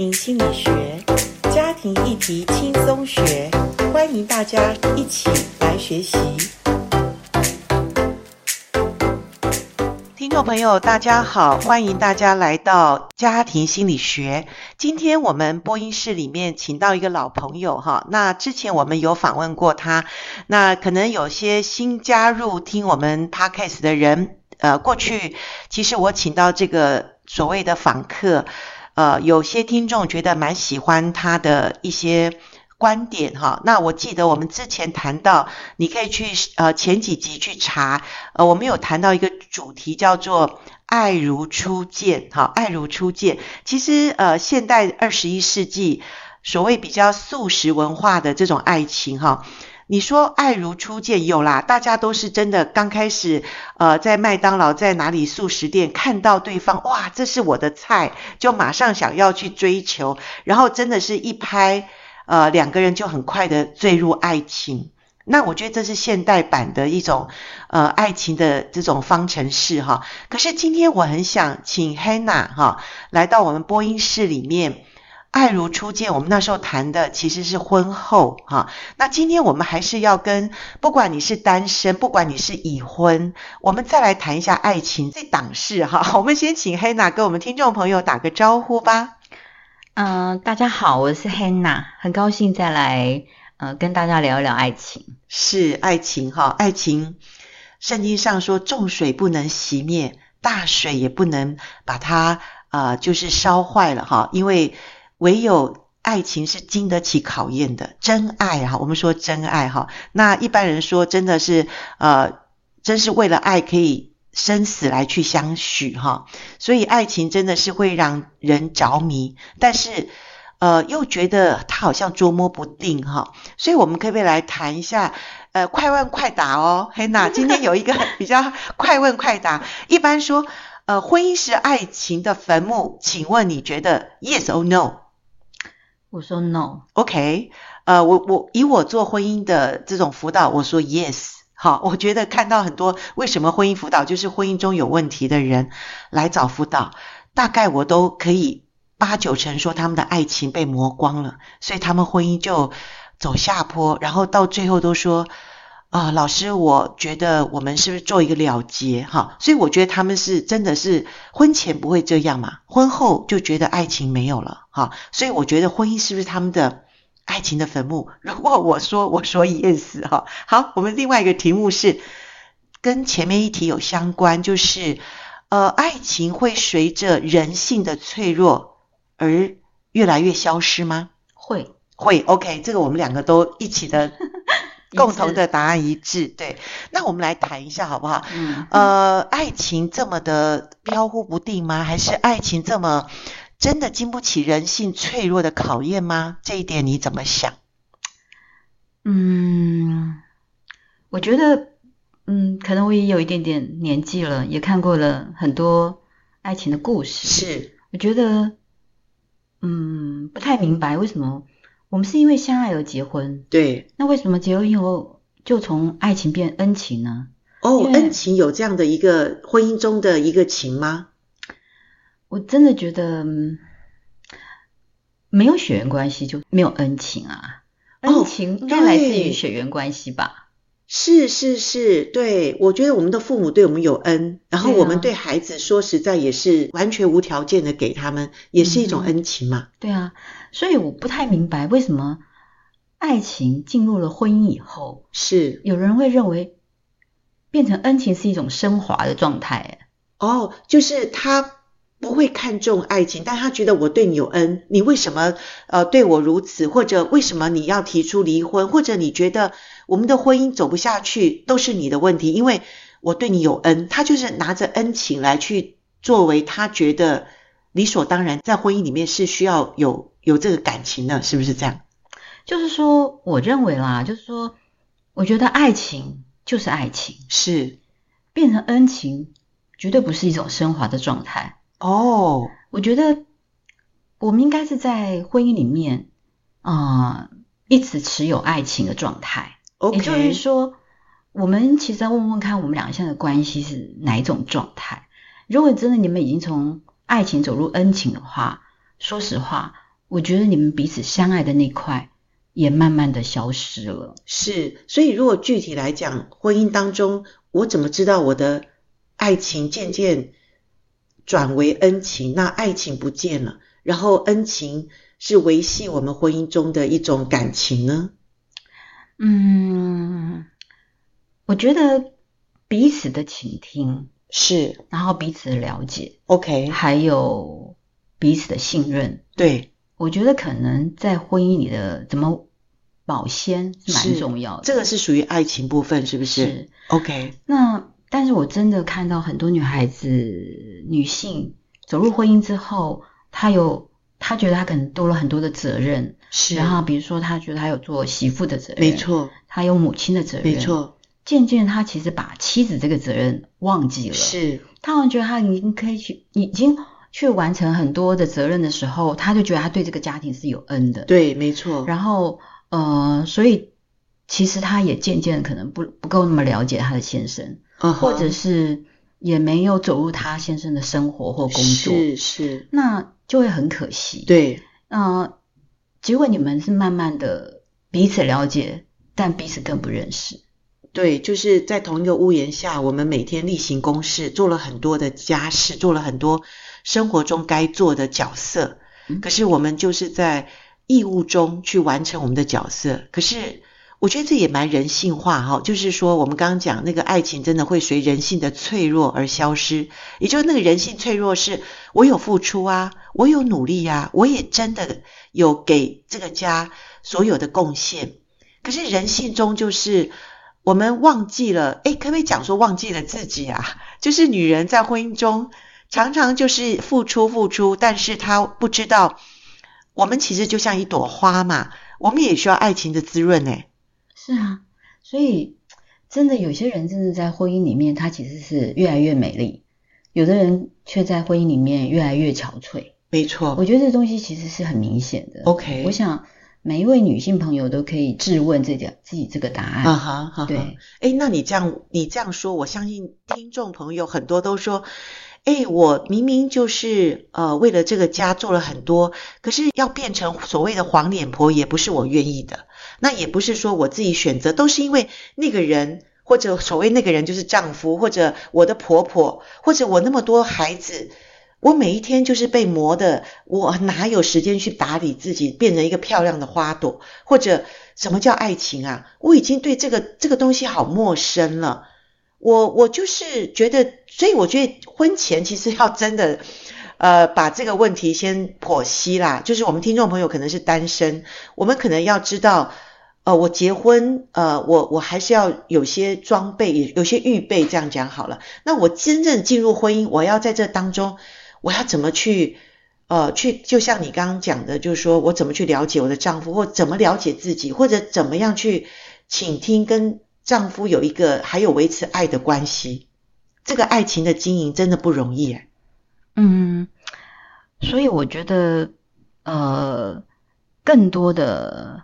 庭心理学，家庭议题轻松学，欢迎大家一起来学习。听众朋友，大家好，欢迎大家来到家庭心理学。今天我们播音室里面请到一个老朋友哈，那之前我们有访问过他，那可能有些新加入听我们 Podcast 的人，呃，过去其实我请到这个所谓的访客。呃，有些听众觉得蛮喜欢他的一些观点哈。那我记得我们之前谈到，你可以去呃前几集去查，呃，我们有谈到一个主题叫做“爱如初见”哈，“爱如初见”。其实呃，现代二十一世纪所谓比较素食文化的这种爱情哈。你说爱如初见有啦，大家都是真的刚开始，呃，在麦当劳在哪里速食店看到对方，哇，这是我的菜，就马上想要去追求，然后真的是一拍，呃，两个人就很快的坠入爱情。那我觉得这是现代版的一种，呃，爱情的这种方程式哈。可是今天我很想请 Hannah 哈来到我们播音室里面。爱如初见，我们那时候谈的其实是婚后哈。那今天我们还是要跟，不管你是单身，不管你是已婚，我们再来谈一下爱情这档事哈。我们先请 Hannah 跟我们听众朋友打个招呼吧。嗯、呃，大家好，我是 Hannah，很高兴再来呃跟大家聊一聊爱情。是爱情哈，爱情，圣经上说，重水不能熄灭，大水也不能把它呃就是烧坏了哈，因为。唯有爱情是经得起考验的，真爱哈，我们说真爱哈。那一般人说真的是呃，真是为了爱可以生死来去相许哈。所以爱情真的是会让人着迷，但是呃又觉得他好像捉摸不定哈。所以我们可不可以来谈一下呃快问快答哦嘿，那今天有一个比较快问快答。一般说呃婚姻是爱情的坟墓，请问你觉得 yes or no？我说 no，OK，呃，我我以我做婚姻的这种辅导，我说 yes，好，我觉得看到很多为什么婚姻辅导就是婚姻中有问题的人来找辅导，大概我都可以八九成说他们的爱情被磨光了，所以他们婚姻就走下坡，然后到最后都说。啊、呃，老师，我觉得我们是不是做一个了结哈？所以我觉得他们是真的是婚前不会这样嘛，婚后就觉得爱情没有了哈。所以我觉得婚姻是不是他们的爱情的坟墓？如果我说我说 yes 哈，好，我们另外一个题目是跟前面一题有相关，就是呃，爱情会随着人性的脆弱而越来越消失吗？会会，OK，这个我们两个都一起的。共同的答案一致，对。那我们来谈一下好不好？嗯。呃，爱情这么的飘忽不定吗？还是爱情这么真的经不起人性脆弱的考验吗？这一点你怎么想？嗯，我觉得，嗯，可能我也有一点点年纪了，也看过了很多爱情的故事。是。我觉得，嗯，不太明白为什么。我们是因为相爱而结婚，对。那为什么结婚以后就从爱情变恩情呢？哦，恩情有这样的一个婚姻中的一个情吗？我真的觉得没有血缘关系就没有恩情啊。恩情应该来自于血缘关系吧。哦是是是，对，我觉得我们的父母对我们有恩，然后我们对孩子说实在也是完全无条件的给他们，也是一种恩情嘛。嗯，对啊，所以我不太明白为什么爱情进入了婚姻以后，是有人会认为变成恩情是一种升华的状态。哦，就是他不会看重爱情，但他觉得我对你有恩，你为什么呃对我如此，或者为什么你要提出离婚，或者你觉得。我们的婚姻走不下去都是你的问题，因为我对你有恩，他就是拿着恩情来去作为他觉得理所当然，在婚姻里面是需要有有这个感情的，是不是这样？就是说，我认为啦，就是说，我觉得爱情就是爱情，是变成恩情，绝对不是一种升华的状态。哦，我觉得我们应该是在婚姻里面啊，呃，一直持有爱情的状态。Okay. 也就是说，我们其实要问问看，我们两个现在的关系是哪一种状态？如果真的你们已经从爱情走入恩情的话，说实话，我觉得你们彼此相爱的那块也慢慢的消失了。是，所以如果具体来讲，婚姻当中，我怎么知道我的爱情渐渐转为恩情？那爱情不见了，然后恩情是维系我们婚姻中的一种感情呢？嗯，我觉得彼此的倾听是，然后彼此的了解，OK，还有彼此的信任，对。我觉得可能在婚姻里的怎么保鲜是蛮重要的。这个是属于爱情部分，是不是？是。OK。那但是我真的看到很多女孩子、女性走入婚姻之后，她有她觉得她可能多了很多的责任。是。然后比如说她觉得她有做媳妇的责任，没错。她有母亲的责任，没错。渐渐她其实把妻子这个责任忘记了。是。她好像觉得她已经可以去，已经。去完成很多的责任的时候，他就觉得他对这个家庭是有恩的。对，没错。然后，呃，所以其实他也渐渐可能不不够那么了解他的先生，uh-huh. 或者是也没有走入他先生的生活或工作。是是。那就会很可惜。对。呃，结果你们是慢慢的彼此了解，但彼此更不认识。对，就是在同一个屋檐下，我们每天例行公事，做了很多的家事，做了很多。生活中该做的角色，可是我们就是在义务中去完成我们的角色。可是我觉得这也蛮人性化哈，就是说我们刚刚讲那个爱情真的会随人性的脆弱而消失，也就是那个人性脆弱是，我有付出啊，我有努力呀，我也真的有给这个家所有的贡献。可是人性中就是我们忘记了，诶，可不可以讲说忘记了自己啊？就是女人在婚姻中。常常就是付出付出，但是她不知道，我们其实就像一朵花嘛，我们也需要爱情的滋润诶。是啊，所以真的有些人真的在婚姻里面，他其实是越来越美丽，有的人却在婚姻里面越来越憔悴。没错，我觉得这东西其实是很明显的。OK，我想每一位女性朋友都可以质问自己自己这个答案。啊哈，哈，对。哎，那你这样你这样说，我相信听众朋友很多都说。哎，我明明就是呃为了这个家做了很多，可是要变成所谓的黄脸婆也不是我愿意的。那也不是说我自己选择，都是因为那个人或者所谓那个人就是丈夫，或者我的婆婆，或者我那么多孩子，我每一天就是被磨的，我哪有时间去打理自己，变成一个漂亮的花朵？或者什么叫爱情啊？我已经对这个这个东西好陌生了。我我就是觉得，所以我觉得婚前其实要真的，呃，把这个问题先剖析啦。就是我们听众朋友可能是单身，我们可能要知道，呃，我结婚，呃，我我还是要有些装备，有些预备，这样讲好了。那我真正进入婚姻，我要在这当中，我要怎么去，呃，去就像你刚刚讲的，就是说我怎么去了解我的丈夫，或怎么了解自己，或者怎么样去倾听跟。丈夫有一个还有维持爱的关系，这个爱情的经营真的不容易哎。嗯，所以我觉得呃，更多的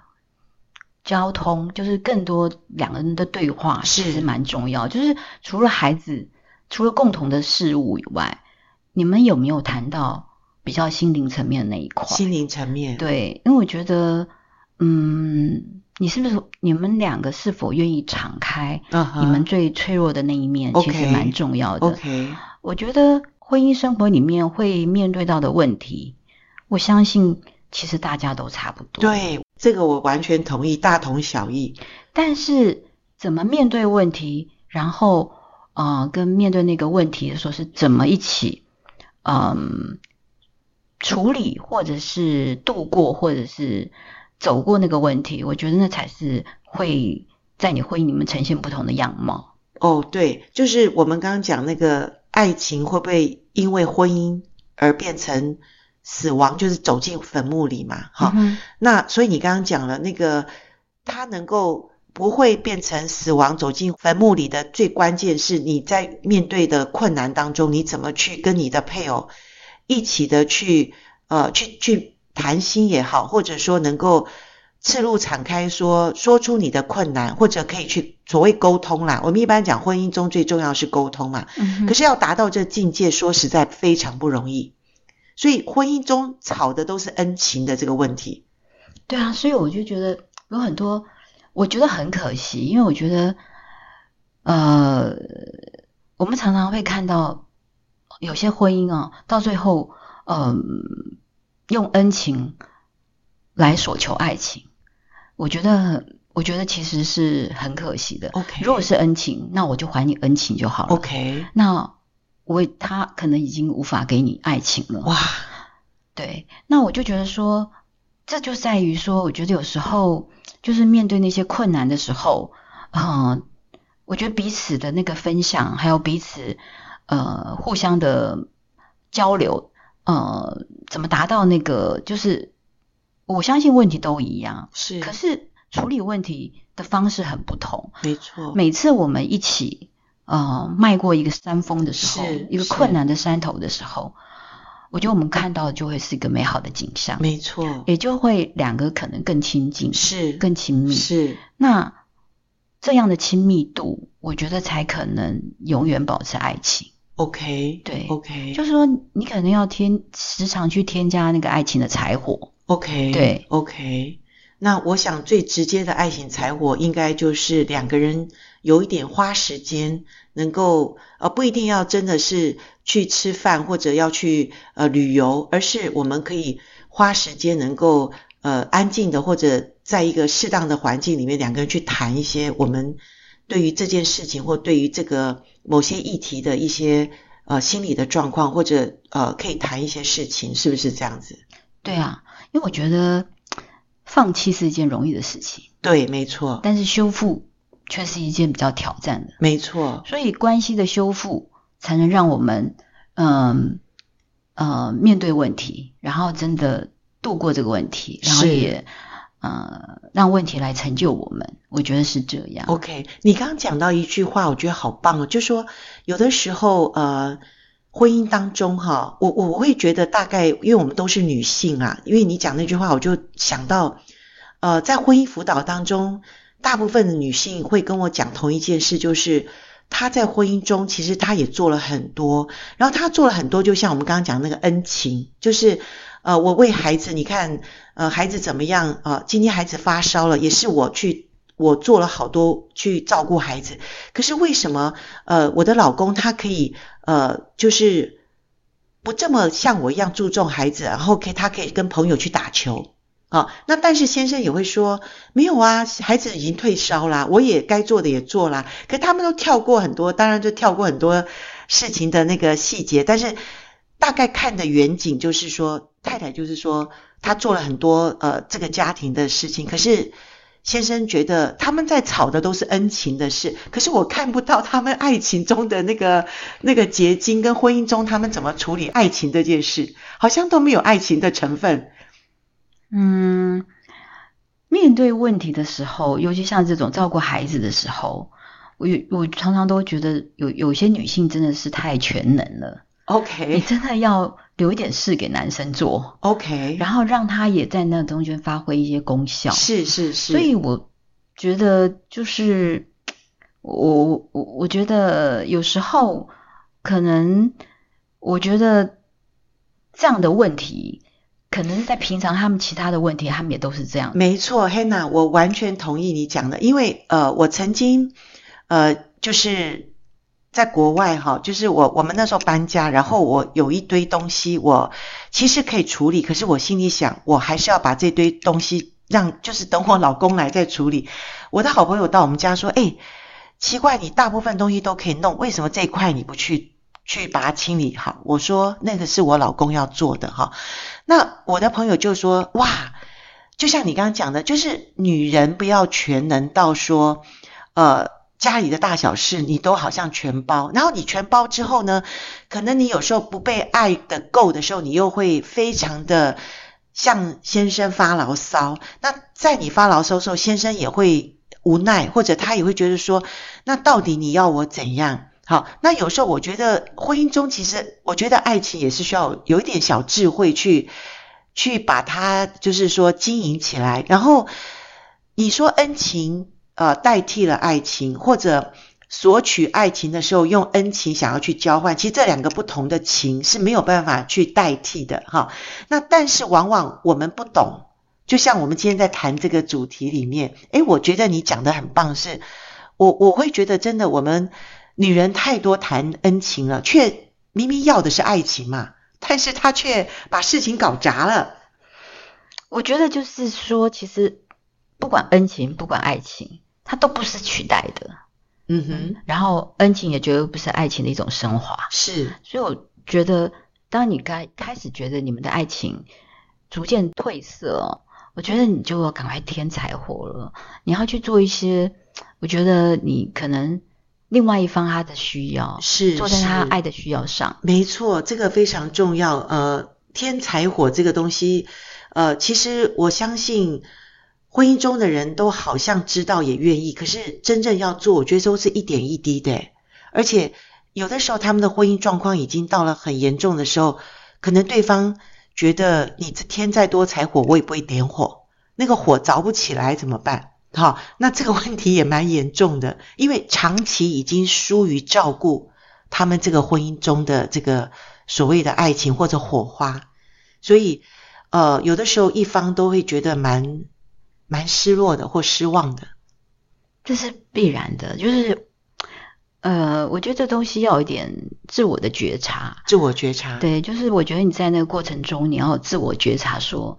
交通就是更多两个人的对话是蛮重要。就是除了孩子，除了共同的事物以外，你们有没有谈到比较心灵层面的那一块？心灵层面，对，因为我觉得嗯。你是不是你们两个是否愿意敞开你们最脆弱的那一面？Uh-huh. 其实蛮重要的。OK，我觉得婚姻生活里面会面对到的问题，我相信其实大家都差不多。对，这个我完全同意，大同小异。但是怎么面对问题，然后呃，跟面对那个问题的时候是怎么一起嗯、呃、处理，或者是度过，或者是。走过那个问题，我觉得那才是会在你婚姻里面呈现不同的样貌。哦，对，就是我们刚刚讲那个爱情会不会因为婚姻而变成死亡，就是走进坟墓里嘛？哈、嗯，那所以你刚刚讲了那个，他能够不会变成死亡走进坟墓里的最关键是你在面对的困难当中，你怎么去跟你的配偶一起的去呃去去。谈心也好，或者说能够赤露敞开说说出你的困难，或者可以去所谓沟通啦。我们一般讲婚姻中最重要是沟通嘛。嗯。可是要达到这境界，说实在非常不容易。所以婚姻中吵的都是恩情的这个问题。对啊，所以我就觉得有很多，我觉得很可惜，因为我觉得，呃，我们常常会看到有些婚姻啊，到最后，嗯、呃，用恩情来索求爱情，我觉得，我觉得其实是很可惜的。OK，如果是恩情，那我就还你恩情就好了。OK，那我他可能已经无法给你爱情了。哇，对，那我就觉得说。这就在于说，我觉得有时候就是面对那些困难的时候，嗯，我觉得彼此的那个分享，还有彼此呃互相的交流，呃，怎么达到那个就是我相信问题都一样，是，可是处理问题的方式很不同，没错。每次我们一起呃迈过一个山峰的时候，一个困难的山头的时候。我觉得我们看到的就会是一个美好的景象，没错，也就会两个可能更亲近，是更亲密，是。那这样的亲密度，我觉得才可能永远保持爱情。OK，对，OK，就是说你可能要添时常去添加那个爱情的柴火。OK，对，OK。那我想最直接的爱情柴火，应该就是两个人有一点花时间，能够呃不一定要真的是去吃饭或者要去呃旅游，而是我们可以花时间能够呃安静的或者在一个适当的环境里面，两个人去谈一些我们对于这件事情或对于这个某些议题的一些呃心理的状况，或者呃可以谈一些事情，是不是这样子？对啊，因为我觉得。放弃是一件容易的事情，对，没错。但是修复却是一件比较挑战的，没错。所以关系的修复才能让我们，嗯呃，面对问题，然后真的度过这个问题，然后也呃让问题来成就我们。我觉得是这样。OK，你刚刚讲到一句话，我觉得好棒哦，就说有的时候呃。婚姻当中，哈，我我会觉得大概，因为我们都是女性啊，因为你讲那句话，我就想到，呃，在婚姻辅导当中，大部分的女性会跟我讲同一件事，就是她在婚姻中其实她也做了很多，然后她做了很多，就像我们刚刚讲那个恩情，就是呃，我为孩子，你看，呃，孩子怎么样啊，呃，今天孩子发烧了，也是我去，我做了好多去照顾孩子，可是为什么呃，我的老公他可以？呃，就是不这么像我一样注重孩子，然后可以他可以跟朋友去打球啊。那但是先生也会说，没有啊，孩子已经退烧啦，我也该做的也做啦。可他们都跳过很多，当然就跳过很多事情的那个细节，但是大概看的远景就是说，太太就是说她做了很多呃这个家庭的事情，可是。先生觉得他们在吵的都是恩情的事，可是我看不到他们爱情中的那个 那个结晶，跟婚姻中他们怎么处理爱情这件事，好像都没有爱情的成分。嗯，面对问题的时候，尤其像这种照顾孩子的时候，我我常常都觉得有有些女性真的是太全能了。OK，你真的要留一点事给男生做，OK，然后让他也在那中间发挥一些功效。是是是，所以我觉得就是我我我觉得有时候可能我觉得这样的问题，可能在平常他们其他的问题，他们也都是这样。没错，Hannah，我完全同意你讲的，因为呃，我曾经呃就是。在国外哈，就是我我们那时候搬家，然后我有一堆东西，我其实可以处理，可是我心里想，我还是要把这堆东西让，就是等我老公来再处理。我的好朋友到我们家说，诶，奇怪，你大部分东西都可以弄，为什么这一块你不去去把它清理好？我说那个是我老公要做的哈。那我的朋友就说，哇，就像你刚刚讲的，就是女人不要全能到说，呃。家里的大小事你都好像全包，然后你全包之后呢，可能你有时候不被爱的够的时候，你又会非常的向先生发牢骚。那在你发牢骚的时候，先生也会无奈，或者他也会觉得说，那到底你要我怎样？好，那有时候我觉得婚姻中其实，我觉得爱情也是需要有一点小智慧去去把它就是说经营起来。然后你说恩情。呃，代替了爱情，或者索取爱情的时候，用恩情想要去交换，其实这两个不同的情是没有办法去代替的哈。那但是往往我们不懂，就像我们今天在谈这个主题里面，诶，我觉得你讲得很棒，是我我会觉得真的我们女人太多谈恩情了，却明明要的是爱情嘛，但是她却把事情搞砸了。我觉得就是说，其实不管恩情，不管爱情，它都不是取代的。嗯哼，然后恩情也绝对不是爱情的一种升华，是，所以我觉得，当你该开始觉得你们的爱情逐渐褪色，我觉得你就要赶快添柴火了。你要去做一些，我觉得你可能另外一方他的需要，是坐在他爱的需要上。没错，这个非常重要。呃，添柴火这个东西，呃，其实我相信。婚姻中的人都好像知道也愿意，可是真正要做，我觉得都是一点一滴的。而且有的时候他们的婚姻状况已经到了很严重的时候，可能对方觉得你这天再多柴火，我也不会点火，那个火着不起来怎么办？好，那这个问题也蛮严重的，因为长期已经疏于照顾他们这个婚姻中的这个所谓的爱情或者火花，所以呃，有的时候一方都会觉得蛮。蛮失落的或失望的，这是必然的。就是，呃，我觉得这东西要有一点自我的觉察。自我觉察，对，就是我觉得你在那个过程中，你要自我觉察，说，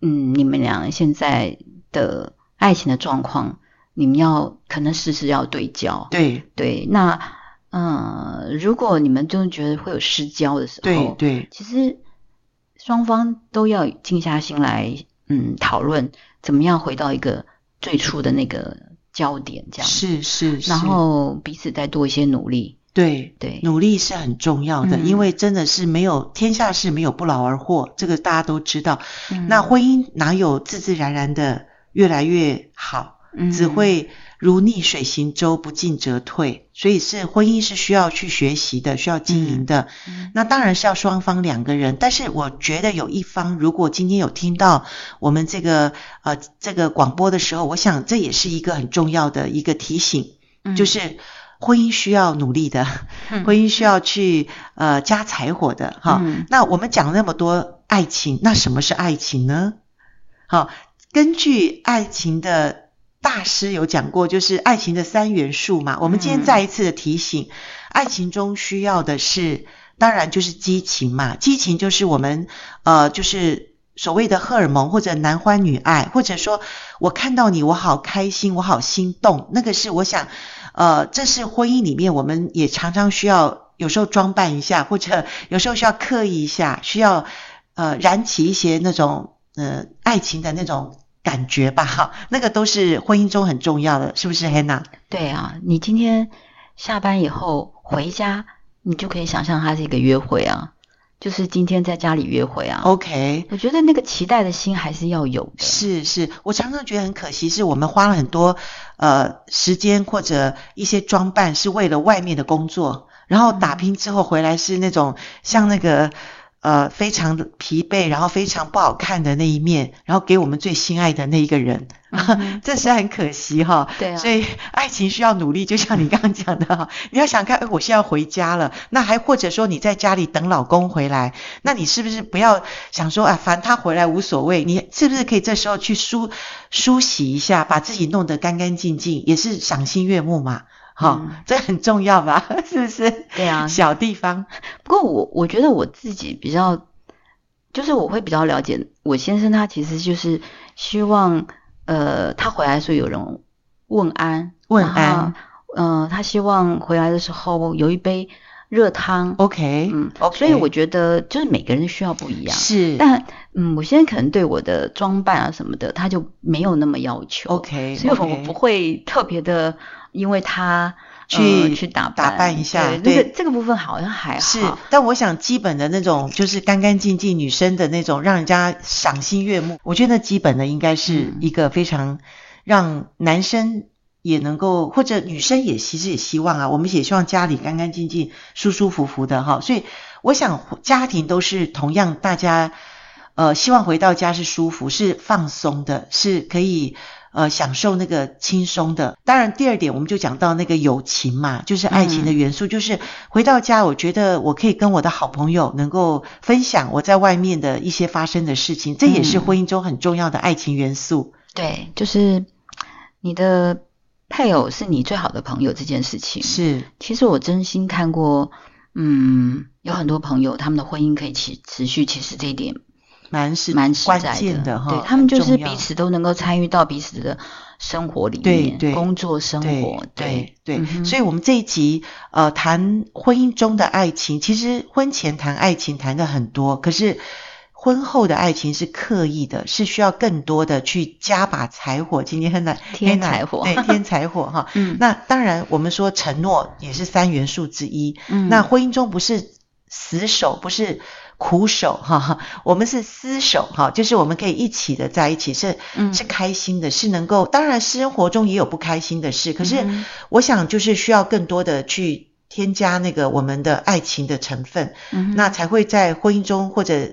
嗯，你们俩现在的爱情的状况，你们要可能时时要对焦。对对，那，嗯、呃，如果你们真的觉得会有失焦的时候，对对，其实双方都要静下心来，嗯，讨论。怎么样回到一个最初的那个焦点？这样是是，是，然后彼此再多一些努力。对对，努力是很重要的，嗯，因为真的是没有天下事没有不劳而获，这个大家都知道。嗯，那婚姻哪有自自然然的越来越好？嗯，只会。如逆水行舟，不进则退，所以是婚姻是需要去学习的，需要经营的。嗯。那当然是要双方两个人，但是我觉得有一方如果今天有听到我们这个呃这个广播的时候，我想这也是一个很重要的一个提醒，嗯，就是婚姻需要努力的，嗯，婚姻需要去呃加柴火的哈。嗯。那我们讲那么多爱情，那什么是爱情呢？好，根据爱情的。大师有讲过，就是爱情的三元素嘛。我们今天再一次的提醒，嗯、爱情中需要的是，当然就是激情嘛。激情就是我们呃，就是所谓的荷尔蒙或者男欢女爱，或者说我看到你我好开心，我好心动。那个是我想，呃，这是婚姻里面我们也常常需要，有时候装扮一下，或者有时候需要刻意一下，需要呃燃起一些那种呃爱情的那种。感觉吧，哈，那个都是婚姻中很重要的，是不是，Hannah？对啊，你今天下班以后回家，你就可以想象它是一个约会啊，就是今天在家里约会啊。OK，我觉得那个期待的心还是要有的。是是，我常常觉得很可惜，是我们花了很多呃时间或者一些装扮，是为了外面的工作，然后打拼之后回来是那种像那个。呃，非常疲惫，然后非常不好看的那一面，然后给我们最心爱的那一个人，嗯、这是很可惜哈。对啊。所以爱情需要努力，就像你刚刚讲的哈，你要想看，哎，我现在要回家了，那还或者说你在家里等老公回来，那你是不是不要想说啊，反正他回来无所谓，你是不是可以这时候去梳梳洗一下，把自己弄得干干净净，也是赏心悦目嘛。好、嗯，这很重要吧？是不是？对啊，小地方。不过我我觉得我自己比较，就是我会比较了解我先生，他其实就是希望，呃，他回来的时候有人问安，问安，嗯、呃，他希望回来的时候有一杯热汤。OK，嗯，OK。所以我觉得就是每个人需要不一样。是，但嗯，我现在可能对我的装扮啊什么的，他就没有那么要求。OK，所以我不会特别的。因为他去、呃、去打扮打扮一下，对，对这个这个部分好像还好。是，但我想基本的那种就是干干净净女生的那种，让人家赏心悦目。我觉得基本的应该是一个非常让男生也能够，或者女生也其实也希望啊，我们也希望家里干干净净、舒舒服服的哈。所以我想家庭都是同样，大家呃希望回到家是舒服、是放松的，是可以。呃享受那个轻松的。当然，第二点我们就讲到那个友情嘛，就是爱情的元素，嗯、就是回到家，我觉得我可以跟我的好朋友能够分享我在外面的一些发生的事情，这也是婚姻中很重要的爱情元素。嗯、对，就是你的配偶是你最好的朋友这件事情。是，其实我真心看过，嗯，有很多朋友他们的婚姻可以持持续，其实这一点。蛮是蛮关键的哈，对，他们就是彼此都能够参与到彼此的生活里面，对对，工作生活，对对，对。所以，我们这一集呃谈婚姻中的爱情，其实婚前谈爱情谈的很多，可是婚后的爱情是刻意的，是需要更多的去加把柴火。今天很难添柴火，对，添柴火哈。嗯，那当然，我们说承诺也是三元素之一。嗯，那婚姻中不是死守，不是。苦守哈哈，我们是厮守哈，就是我们可以一起的在一起，是是开心的，是能够。当然，生活中也有不开心的事，可是我想就是需要更多的去添加那个我们的爱情的成分，嗯，那才会在婚姻中或者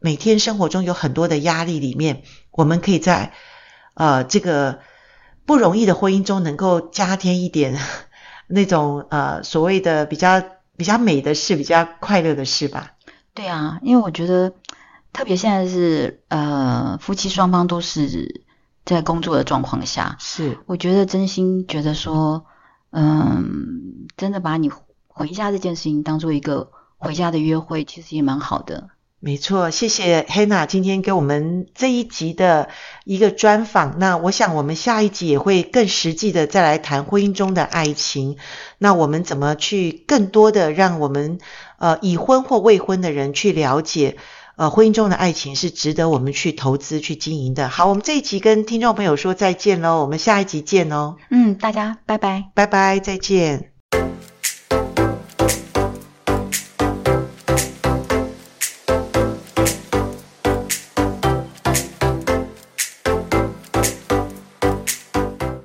每天生活中有很多的压力里面，我们可以在呃这个不容易的婚姻中能够加添一点 那种呃所谓的比较比较美的事，比较快乐的事吧。对啊，因为我觉得，特别现在是呃夫妻双方都是在工作的状况下，是我觉得真心觉得说，嗯，真的把你回家这件事情当做一个回家的约会，其实也蛮好的。没错，谢谢 Hannah 今天给我们这一集的一个专访。那我想我们下一集也会更实际的再来谈婚姻中的爱情。那我们怎么去更多的让我们。呃，已婚或未婚的人去了解，呃，婚姻中的爱情是值得我们去投资、去经营的。好，我们这一集跟听众朋友说再见喽，我们下一集见哦。嗯，大家拜拜，拜拜，再见。